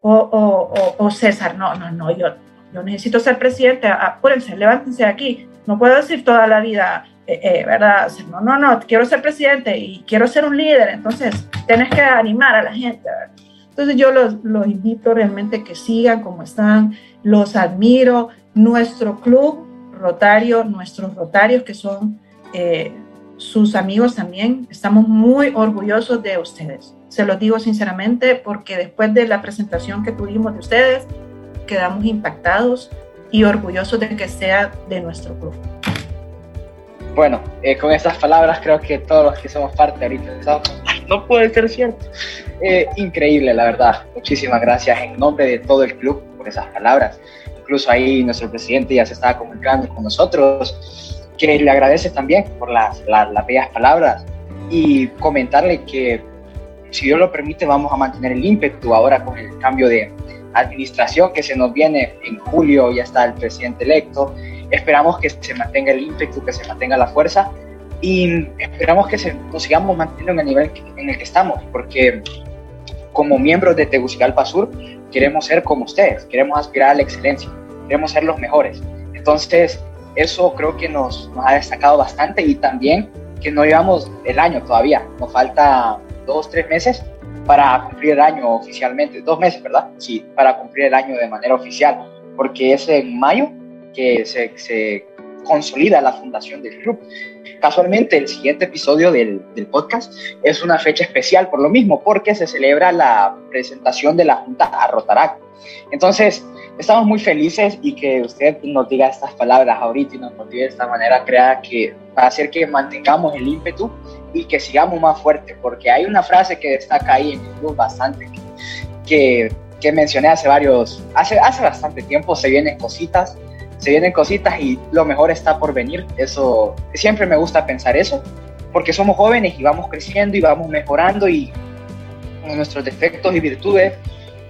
O, o, o, César, no, no, no, yo, yo necesito ser presidente, apúrense, levántense de aquí, no puedo decir toda la vida, eh, eh, ¿verdad? No, no, no, quiero ser presidente y quiero ser un líder, entonces tienes que animar a la gente, Entonces yo los, los invito realmente que sigan como están, los admiro, nuestro club rotario, nuestros rotarios que son eh, sus amigos también, estamos muy orgullosos de ustedes. Se los digo sinceramente porque después de la presentación que tuvimos de ustedes, quedamos impactados y orgullosos de que sea de nuestro club. Bueno, eh, con esas palabras creo que todos los que somos parte ahorita no puede ser cierto. Eh, increíble, la verdad. Muchísimas gracias en nombre de todo el club por esas palabras. Incluso ahí nuestro presidente ya se estaba comunicando con nosotros, que le agradece también por las, las, las bellas palabras y comentarle que si Dios lo permite vamos a mantener el ímpetu ahora con el cambio de administración que se nos viene en julio, ya está el presidente electo Esperamos que se mantenga el ímpetu, que se mantenga la fuerza y esperamos que se, nos sigamos manteniendo en el nivel en el que estamos, porque como miembros de Tegucigalpa Sur queremos ser como ustedes, queremos aspirar a la excelencia, queremos ser los mejores. Entonces, eso creo que nos, nos ha destacado bastante y también que no llevamos el año todavía, nos falta dos, tres meses para cumplir el año oficialmente, dos meses, ¿verdad? Sí, para cumplir el año de manera oficial, porque es en mayo que se, consolida la fundación del club. Casualmente, el siguiente episodio del, podcast es una fecha especial por lo mismo, porque se celebra la presentación de la Junta a Rotarac. Entonces, estamos muy felices y que usted nos diga estas palabras ahorita y nos motive de esta manera, crea que va a hacer que mantengamos el ímpetu y que sigamos más fuerte, porque hay una frase que destaca ahí en club bastante, que, que mencioné hace varios, hace, hace bastante tiempo, se vienen cositas, se vienen cositas y lo mejor está por venir, eso, siempre me gusta pensar eso, porque somos jóvenes y vamos creciendo y vamos mejorando y nuestros defectos y virtudes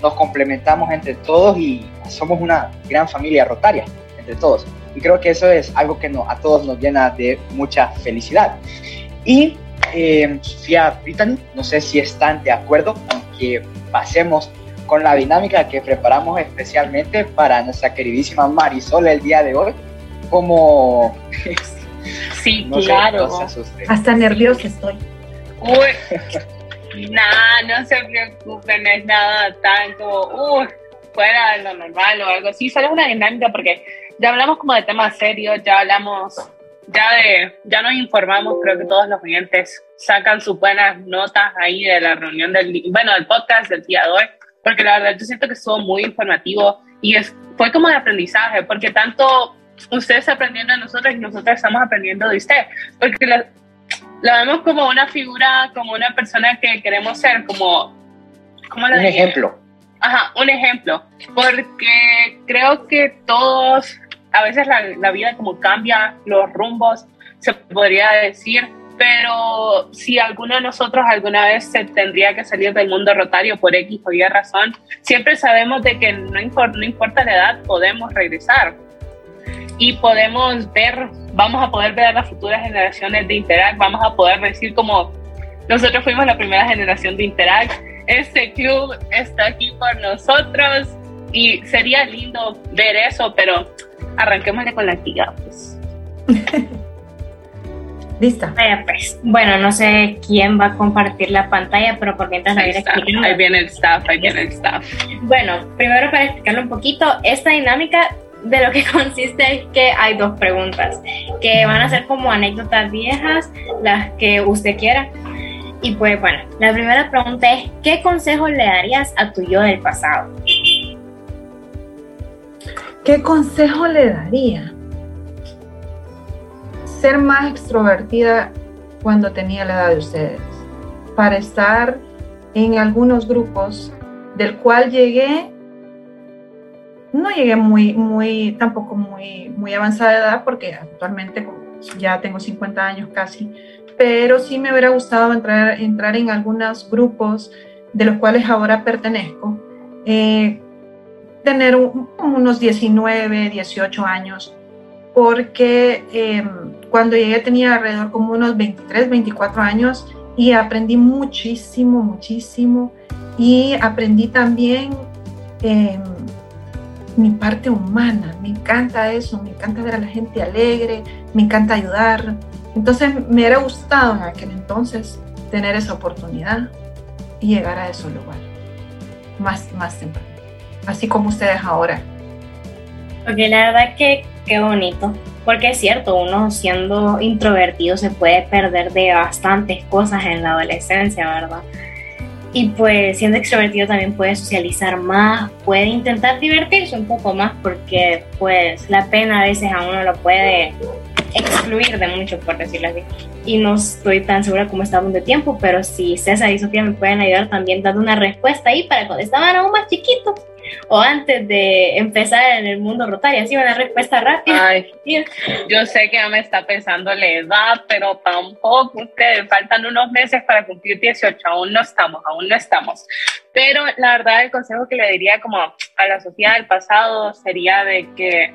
nos complementamos entre todos y somos una gran familia rotaria entre todos. Y creo que eso es algo que no, a todos nos llena de mucha felicidad. Y eh, Sofía Brittany, no sé si están de acuerdo con que pasemos con la dinámica que preparamos especialmente para nuestra queridísima Marisol el día de hoy. Como. Sí, claro. Hasta nerviosa estoy. Uy, nada, no se preocupen, no es nada tan como, uh, fuera de lo normal o algo así. Solo es una dinámica porque ya hablamos como de temas serios, ya hablamos ya de, ya nos informamos, creo que todos los oyentes sacan sus buenas notas ahí de la reunión del, bueno, del podcast del día de hoy, porque la verdad yo siento que estuvo muy informativo y es, fue como de aprendizaje, porque tanto ustedes aprendiendo de nosotros y nosotros estamos aprendiendo de usted, porque la, vemos como una figura, como una persona que queremos ser, como, ¿cómo Un ejemplo. Ajá, un ejemplo, porque creo que todos a veces la, vida como cambia los rumbos, se podría decir, pero si alguno de nosotros alguna vez se tendría que salir del mundo rotario por X o Y razón, siempre sabemos de que no, no importa la edad, podemos regresar. Y podemos ver, vamos a poder ver a las futuras generaciones de Interact, vamos a poder decir como nosotros fuimos la primera generación de Interact, este club está aquí por nosotros y sería lindo ver eso, pero arranquémosle con la actividad, pues. Lista. pues. Bueno, no sé quién va a compartir la pantalla, pero por mientras la voy Ahí viene el staff, ahí viene el staff. Bueno, primero para explicarlo un poquito, esta dinámica de lo que consiste es que hay dos preguntas, que van a ser como anécdotas viejas, las que usted quiera. Y pues bueno, la primera pregunta es, ¿qué consejo le darías a tu yo del pasado? ¿Qué consejo le daría? Ser más extrovertida cuando tenía la edad de ustedes, para estar en algunos grupos del cual llegué, no llegué muy, muy, tampoco muy, muy avanzada de edad, porque actualmente ya tengo 50 años casi, pero sí me hubiera gustado entrar, entrar en algunos grupos de los cuales ahora pertenezco, eh, tener unos 19, 18 años, porque em, cuando llegué tenía alrededor como unos 23, 24 años y aprendí muchísimo, muchísimo. Y aprendí también em, mi parte humana. Me encanta eso, me encanta ver a la gente alegre, me encanta ayudar. Entonces me hubiera gustado en aquel entonces tener esa oportunidad y llegar a ese lugar más, más temprano así como ustedes ahora. Porque la verdad que qué bonito, porque es cierto, uno siendo introvertido se puede perder de bastantes cosas en la adolescencia, ¿verdad? Y pues siendo extrovertido también puede socializar más, puede intentar divertirse un poco más porque pues la pena a veces a uno lo puede excluir de mucho, por decirlo así. Y no estoy tan segura cómo estamos de tiempo, pero si César y Sofía me pueden ayudar también dando una respuesta ahí para cuando estaban aún más chiquitos o antes de empezar en el mundo rotario, así una respuesta rápida. Ay, yo sé que ya me está pensando la edad, pero tampoco ustedes faltan unos meses para cumplir 18, aún no estamos, aún no estamos. Pero la verdad el consejo que le diría como a la sociedad del pasado sería de que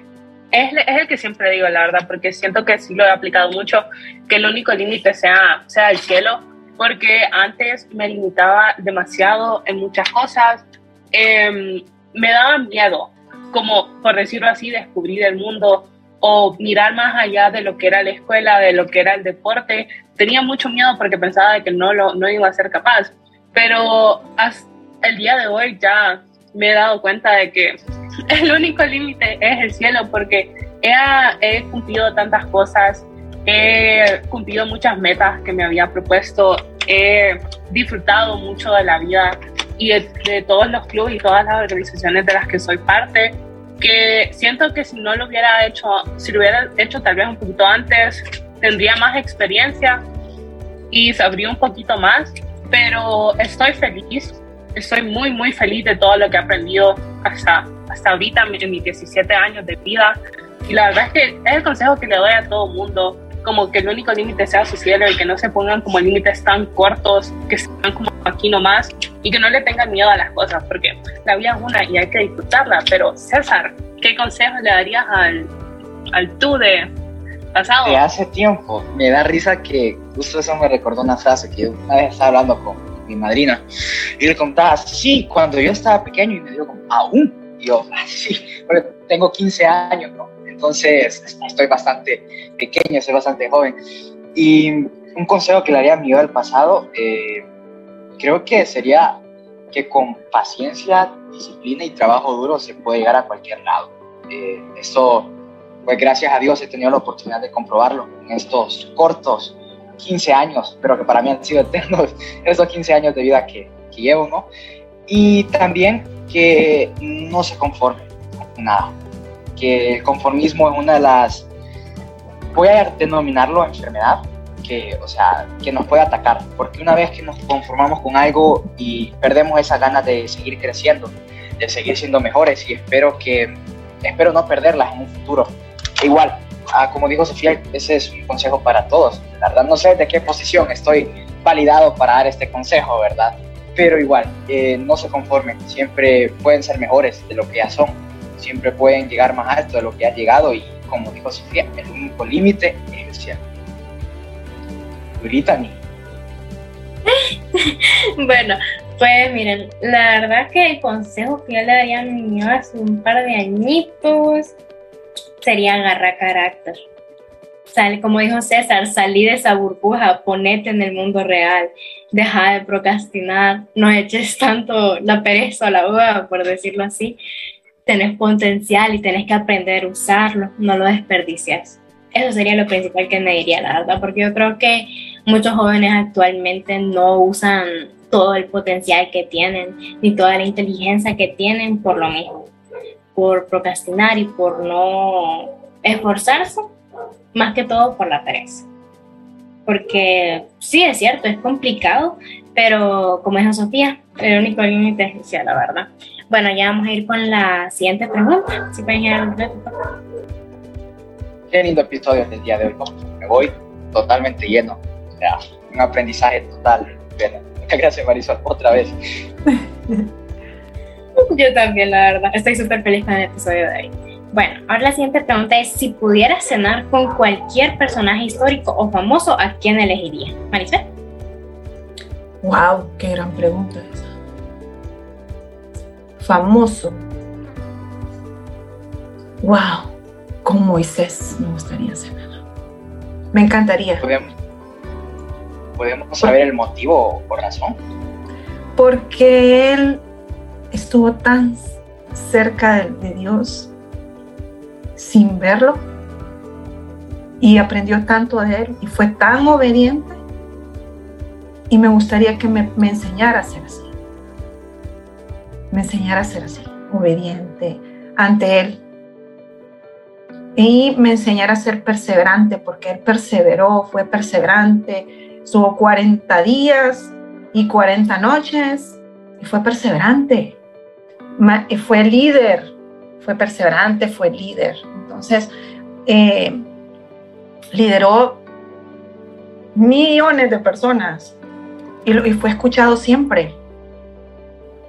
es, es, el que siempre digo, la verdad, porque siento que sí lo he aplicado mucho, que el único límite sea, sea el cielo, porque antes me limitaba demasiado en muchas cosas. Eh, me daba miedo, como por decirlo así, descubrir el mundo o mirar más allá de lo que era la escuela, de lo que era el deporte. Tenía mucho miedo porque pensaba de que no, lo, no iba a ser capaz. Pero hasta el día de hoy ya me he dado cuenta de que el único límite es el cielo porque he, he cumplido tantas cosas, he cumplido muchas metas que me había propuesto, he disfrutado mucho de la vida y de, todos los clubes y todas las organizaciones de las que soy parte. que siento que si no lo hubiera hecho, si lo hubiera hecho tal vez un poquito antes, tendría más experiencia y sabría un poquito más, pero estoy feliz, estoy muy, muy feliz de todo lo que he aprendido hasta, hasta ahorita en mis 17 años de vida. Y la verdad es que es el consejo que le doy a todo mundo, como que el único límite sea su cielo y que no se pongan como límites tan cortos, que están como aquí nomás y que no le tengan miedo a las cosas, porque la vida es una y hay que disfrutarla. Pero César, ¿qué consejo le darías al, al tú de pasado? De hace tiempo, me da risa que justo eso me recordó una frase que una vez estaba hablando con mi madrina y le contaba, sí, cuando yo estaba pequeño y me dijo, aún, y yo, ah, sí, porque tengo 15 años, ¿no? Entonces, estoy bastante pequeño, soy bastante joven. Y un consejo que le haría a mi yo del pasado, eh, creo que sería que con paciencia, disciplina y trabajo duro se puede llegar a cualquier lado. Eh, esto, pues gracias a Dios he tenido la oportunidad de comprobarlo en estos cortos 15 años, pero que para mí han sido eternos, esos 15 años de vida que, que llevo, ¿no? Y también que no se conforme con nada que el conformismo es una de las, voy a denominarlo enfermedad, que, o sea, que nos puede atacar, porque una vez que nos conformamos con algo y perdemos esa ganas de seguir creciendo, de seguir siendo mejores y espero que, espero no perderlas en un futuro. igual, ah, como dijo Sofía, ese es un consejo para todos. La verdad no sé de qué posición estoy validado para dar este consejo, ¿verdad? Pero igual, eh, no se conformen, siempre pueden ser mejores de lo que ya son siempre pueden llegar más alto de lo que ha llegado y como dijo Sofía, el único límite es el cielo. Ni. bueno, pues miren, la verdad que el consejo que yo le daría a mi niño hace un par de añitos sería agarrar carácter. Sale, como dijo César, salí de esa burbuja, ponete en el mundo real, deja de procrastinar, no eches tanto la pereza a la uva, por decirlo así, tenés potencial y tenés que aprender a usarlo, no lo desperdicies. Eso sería lo principal que me diría, la verdad, porque yo creo que muchos jóvenes actualmente no usan todo el potencial que tienen, ni toda la inteligencia que tienen por lo mismo, por procrastinar y por no esforzarse, más que todo por la pereza. Porque sí, es cierto, es complicado, pero como dijo Sofía, el único límite es la verdad. Bueno, ya vamos a ir con la siguiente pregunta. Si pueden ir al Qué lindo episodio del día de hoy. Me voy totalmente lleno. Sea, un aprendizaje total. muchas gracias, Marisol, otra vez. Yo también, la verdad. Estoy súper feliz con el episodio de hoy. Bueno, ahora la siguiente pregunta es: si pudieras cenar con cualquier personaje histórico o famoso, ¿a quién elegiría? Marisol. Wow, qué gran pregunta esa famoso. ¡Wow! Con Moisés me gustaría ser. Me encantaría. ¿Podemos, saber el motivo o razón? Porque él estuvo tan cerca de, Dios sin verlo y aprendió tanto de él y fue tan obediente y me gustaría que me, me enseñara a ser así me enseñara a ser así, obediente ante Él. Y me enseñara a ser perseverante, porque Él perseveró, fue perseverante, estuvo 40 días y 40 noches y fue perseverante. Fue líder, fue perseverante, fue líder. Entonces, eh, lideró millones de personas y, y fue escuchado siempre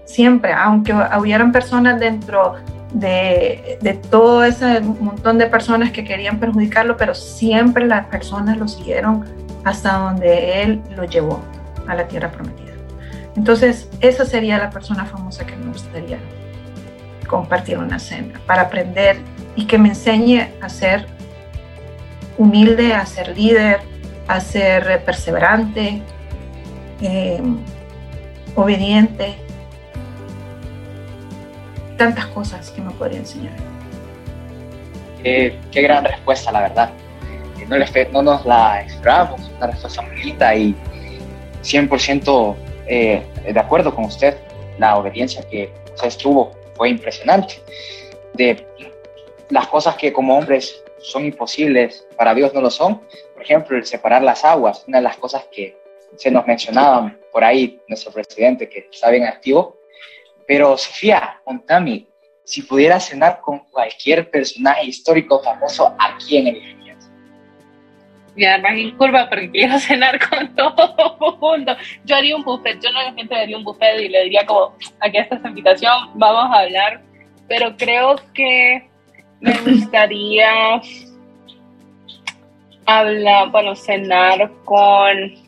siempre, aunque hubieran personas dentro de, de, todo ese montón de personas que querían perjudicarlo, pero siempre las personas lo siguieron hasta donde él lo llevó a la tierra prometida. Entonces, esa sería la persona famosa que me gustaría compartir una cena para aprender y que me enseñe a ser humilde, a ser líder, a ser perseverante, eh, obediente tantas cosas que me podría enseñar. qué gran respuesta, la verdad. No, no nos la esperábamos, una respuesta muy linda y 100% eh, de acuerdo con usted. La obediencia que usted tuvo fue impresionante. de las cosas que como hombres son imposibles, para Dios no lo son. Por ejemplo, el separar las aguas, una de las cosas que se nos mencionaban por ahí, nuestro presidente, que está bien activo. Pero Sofía, contame, si pudieras cenar con cualquier personaje histórico famoso, ¿a quién elegirías? Y además en curva porque quiero cenar con todo el mundo. Yo haría un buffet, yo no la gente haría un buffet y le diría como, aquí está esta invitación, vamos a hablar. Pero creo que me gustaría hablar, bueno, cenar con...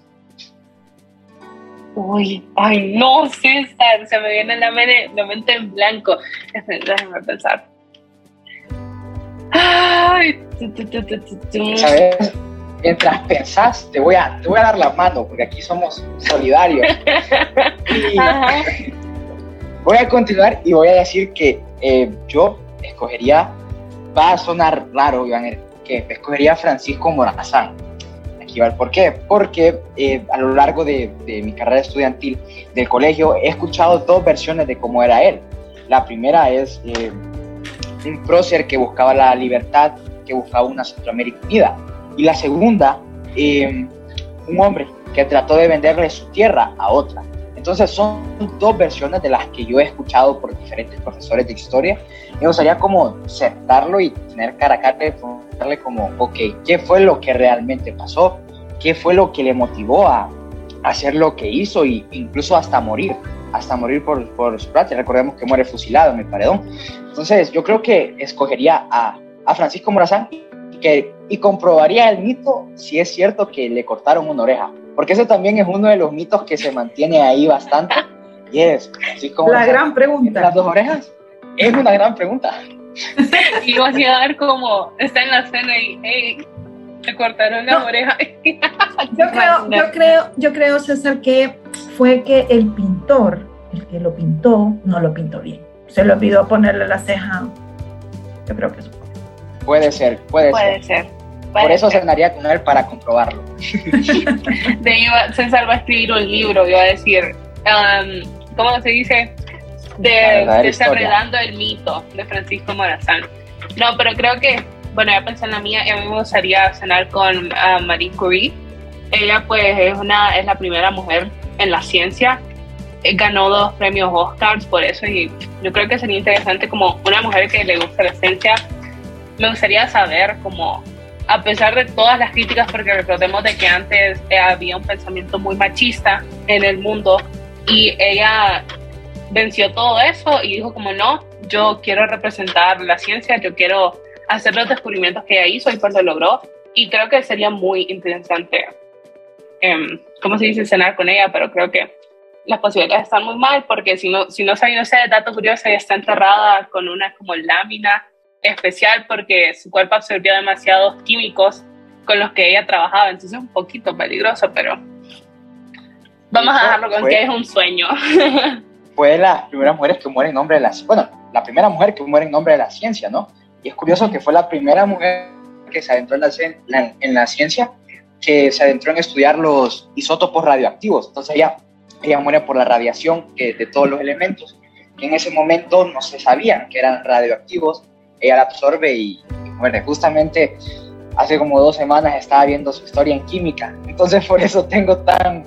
Uy, ay, no, César, se me viene la mente, la mente en blanco. Déjame pensar. Ay, ¿Sabes? Mientras pensás, te voy, a, te voy a dar la mano, porque aquí somos solidarios. voy a continuar y voy a decir que eh, yo escogería va a sonar raro, Iván, que escogería Francisco Morazán. Aquí va el por qué. Porque eh, a lo largo de, mi carrera estudiantil del colegio he escuchado dos versiones de cómo era él. La primera es eh, un prócer que buscaba la libertad, que buscaba una Centroamérica unida. Y la segunda, eh, un hombre que trató de venderle su tierra a otra. Entonces son dos versiones de las que yo he escuchado por diferentes profesores de historia. Me gustaría como sentarlo y tener cara a cara y preguntarle como, ok, ¿qué fue lo que realmente pasó? ¿Qué fue lo que le motivó a hacer lo que hizo e incluso hasta morir? Hasta morir por, por su patria. Recordemos que muere fusilado en el paredón. Entonces yo creo que escogería a, a Francisco Morazán que, y comprobaría el mito si es cierto que le cortaron una oreja porque ese también es uno de los mitos que se mantiene ahí bastante. Y es, así como... La gran pregunta. ¿Las dos orejas? Es una gran pregunta. y vas a ver como está en la cena y, hey, te cortaron la oreja. yo, creo, yo, creo, yo creo, César, que fue que el pintor, el que lo pintó, no lo pintó bien. Se le olvidó ponerle la ceja. Yo creo que eso Puede ser, puede, puede ser. Por eso cenaría con él para comprobarlo. De ahí César va a escribir un libro, iba a decir, um, ¿cómo se dice? De, desarrollando el mito de Francisco Morazán. No, pero creo que, bueno, ya pensé en la mía, a mí me gustaría cenar con uh, Marie Curie. Ella pues es, una, es la primera mujer en la ciencia, eh, ganó dos premios Oscars por eso y yo creo que sería interesante como una mujer que le gusta la ciencia, me gustaría saber cómo a pesar de todas las críticas, porque recordemos de que antes eh, había un pensamiento muy machista en el mundo y ella venció todo eso y dijo como no, yo quiero representar la ciencia, yo quiero hacer los descubrimientos que ella hizo y pues lo logró y creo que sería muy interesante, eh, ¿cómo se dice? Cenar con ella, pero creo que las posibilidades están muy mal porque si no, si no saben ese dato curioso, ella está enterrada con una como lámina especial porque su cuerpo absorbió demasiados químicos con los que ella trabajaba, entonces es un poquito peligroso, pero vamos a dejarlo con que es un sueño. Fue de las primeras mujeres que mueren en nombre de la bueno, la primera mujer que muere en nombre de la ciencia, ¿no? Y es curioso que fue la primera mujer que se adentró en la, en la ciencia, que se adentró en estudiar los isótopos radioactivos. Entonces ella, ella muere por la radiación que, de todos los elementos, que en ese momento no se sabían que eran radioactivos ella la absorbe y, muere. Justamente hace como dos semanas estaba viendo su historia en química, entonces por eso tengo tan,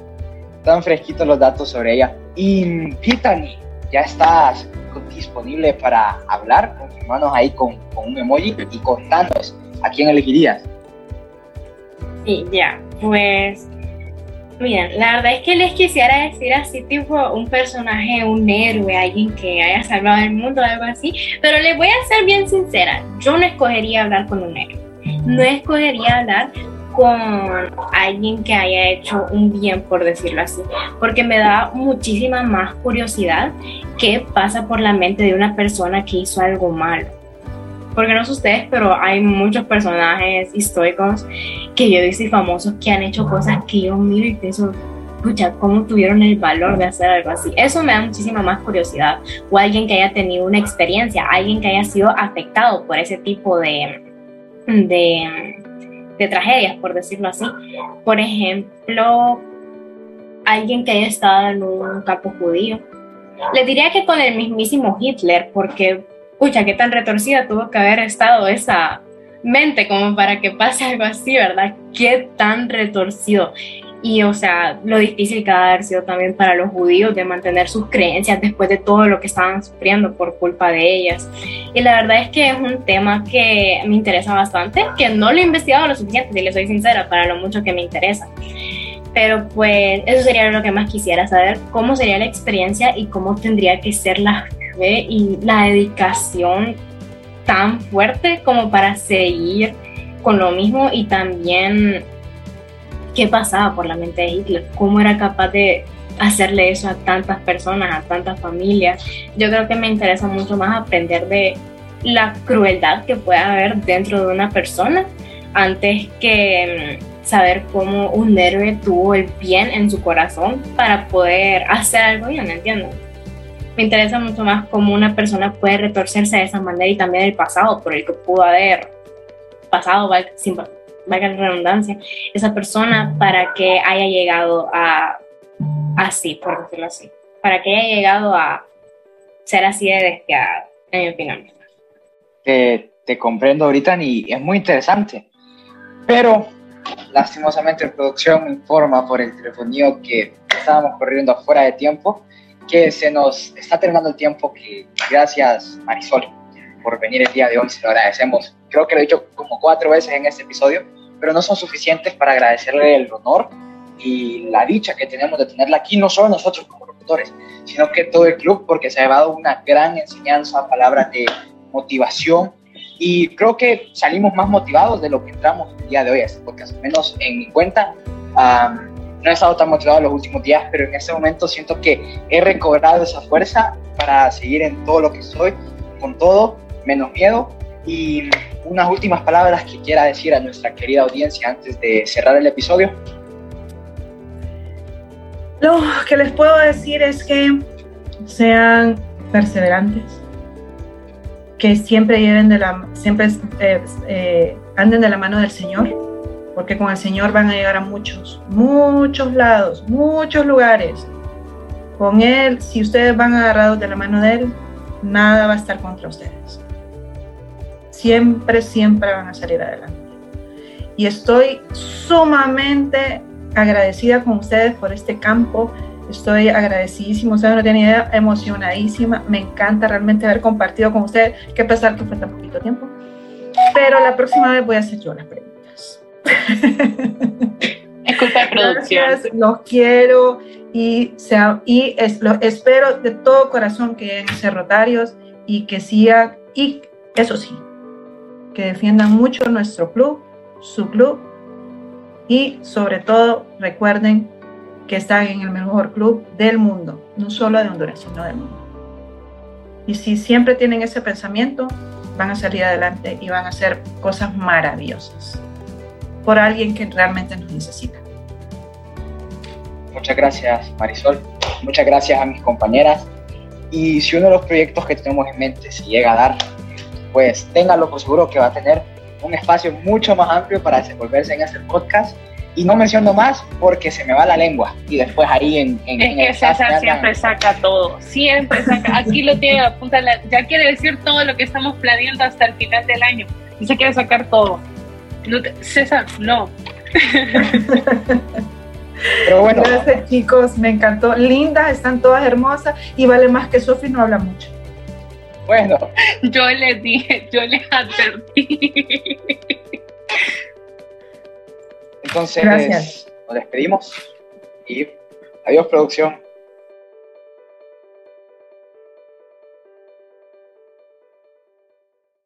tan fresquitos los datos sobre ella. Y Pitani, ya estás disponible para hablar, confirmanos ahí con, con un emoji y contanos a quién elegirías. Sí, ya, pues Miren, la verdad es que les quisiera decir así, tipo un personaje, un héroe, alguien que haya salvado el mundo, algo así, pero les voy a ser bien sincera, yo no escogería hablar con un héroe, no escogería hablar con alguien que haya hecho un bien, por decirlo así, porque me da muchísima más curiosidad qué pasa por la mente de una persona que hizo algo malo porque no sé ustedes, pero hay muchos personajes históricos que yo he famosos que han hecho cosas que yo miro y pienso, escucha, ¿cómo tuvieron el valor de hacer algo así? Eso me da muchísima más curiosidad. O alguien que haya tenido una experiencia, alguien que haya sido afectado por ese tipo de, de, de tragedias, por decirlo así. Por ejemplo, alguien que haya estado en un campo judío. Le diría que con el mismísimo Hitler, porque pucha, qué tan retorcida tuvo que haber estado esa mente como para que pase algo así, ¿verdad? Qué tan retorcido. Y, o sea, lo difícil que ha haber sido también para los judíos de mantener sus creencias después de todo lo que estaban sufriendo por culpa de ellas. Y la verdad es que es un tema que me interesa bastante, que no lo he investigado lo suficiente, si le soy sincera, para lo mucho que me interesa. Pero pues eso sería lo que más quisiera saber, cómo sería la experiencia y cómo tendría que ser la y la dedicación tan fuerte como para seguir con lo mismo y también qué pasaba por la mente de Hitler, cómo era capaz de hacerle eso a tantas personas, a tantas familias. Yo creo que me interesa mucho más aprender de la crueldad que puede haber dentro de una persona antes que mm, saber cómo un héroe tuvo el bien en su corazón para poder hacer algo bien, ¿entiendes? Me interesa mucho más cómo una persona puede retorcerse de esa manera y también el pasado por el que pudo haber pasado, sin, valga la redundancia, esa persona para que haya llegado a así, por decirlo así, para que haya llegado a ser así de despiadado, en mi opinión. Te, te comprendo ahorita y es muy interesante, pero lastimosamente en producción me informa por el telefonía que estábamos corriendo afuera de tiempo, que se nos está terminando el tiempo, que gracias Marisol por venir el día de hoy, se lo agradecemos. Creo que lo he dicho como cuatro veces en este episodio, pero no son suficientes para agradecerle el honor y la dicha que tenemos de tenerla aquí, no solo nosotros como locutores, sino que todo el club, porque se ha llevado una gran enseñanza, palabras de motivación, y creo que salimos más motivados de lo que entramos el día de hoy a este podcast, al menos en mi cuenta. No he estado tan motivado los últimos días, pero en este momento siento que he recobrado esa fuerza para seguir en todo lo que soy, con todo, menos miedo y unas últimas palabras que quiera decir a nuestra querida audiencia antes de cerrar el episodio. Lo que les puedo decir es que sean perseverantes, que siempre lleven de la, siempre eh, eh, anden de la mano del Señor, porque con el Señor van a llegar a muchos, muchos lados, muchos lugares. Con Él, si ustedes van agarrados de la mano de Él, nada va a estar contra ustedes siempre, siempre van a salir adelante. Y estoy sumamente agradecida con ustedes por este campo. Estoy agradecidísima, ustedes no tienen idea, emocionadísima. Me encanta realmente haber compartido con ustedes, que pesar que fue tan poquito tiempo. Pero la próxima vez voy a hacer yo las preguntas. Es culpa de producción. los quiero y, sea, y espero de todo corazón que ser rotarios y que sigan, y eso sí, que defiendan mucho nuestro club, su club y sobre todo recuerden que están en el mejor club del mundo, no solo de Honduras, sino del mundo. Y si siempre tienen ese pensamiento, van a salir adelante y van a hacer cosas maravillosas por alguien que realmente nos necesita. Muchas gracias, Marisol. Muchas gracias a mis compañeras. Y si uno de los proyectos que tenemos en mente se llega a dar, pues téngalo por seguro que va a tener un espacio mucho más amplio para desenvolverse en este podcast. Y no menciono más porque se me va la lengua. Y después ahí en... en es que César siempre saca todo. Siempre saca. Aquí lo tiene a punta. Ya quiere decir todo lo que estamos planeando hasta el final del año. Y se quiere sacar todo. César, no. Pero bueno. Gracias chicos, me encantó. Lindas, están todas hermosas y vale más que Sofi no habla mucho. Bueno. Yo les dije, yo les advertí. Entonces, nos despedimos y adiós producción.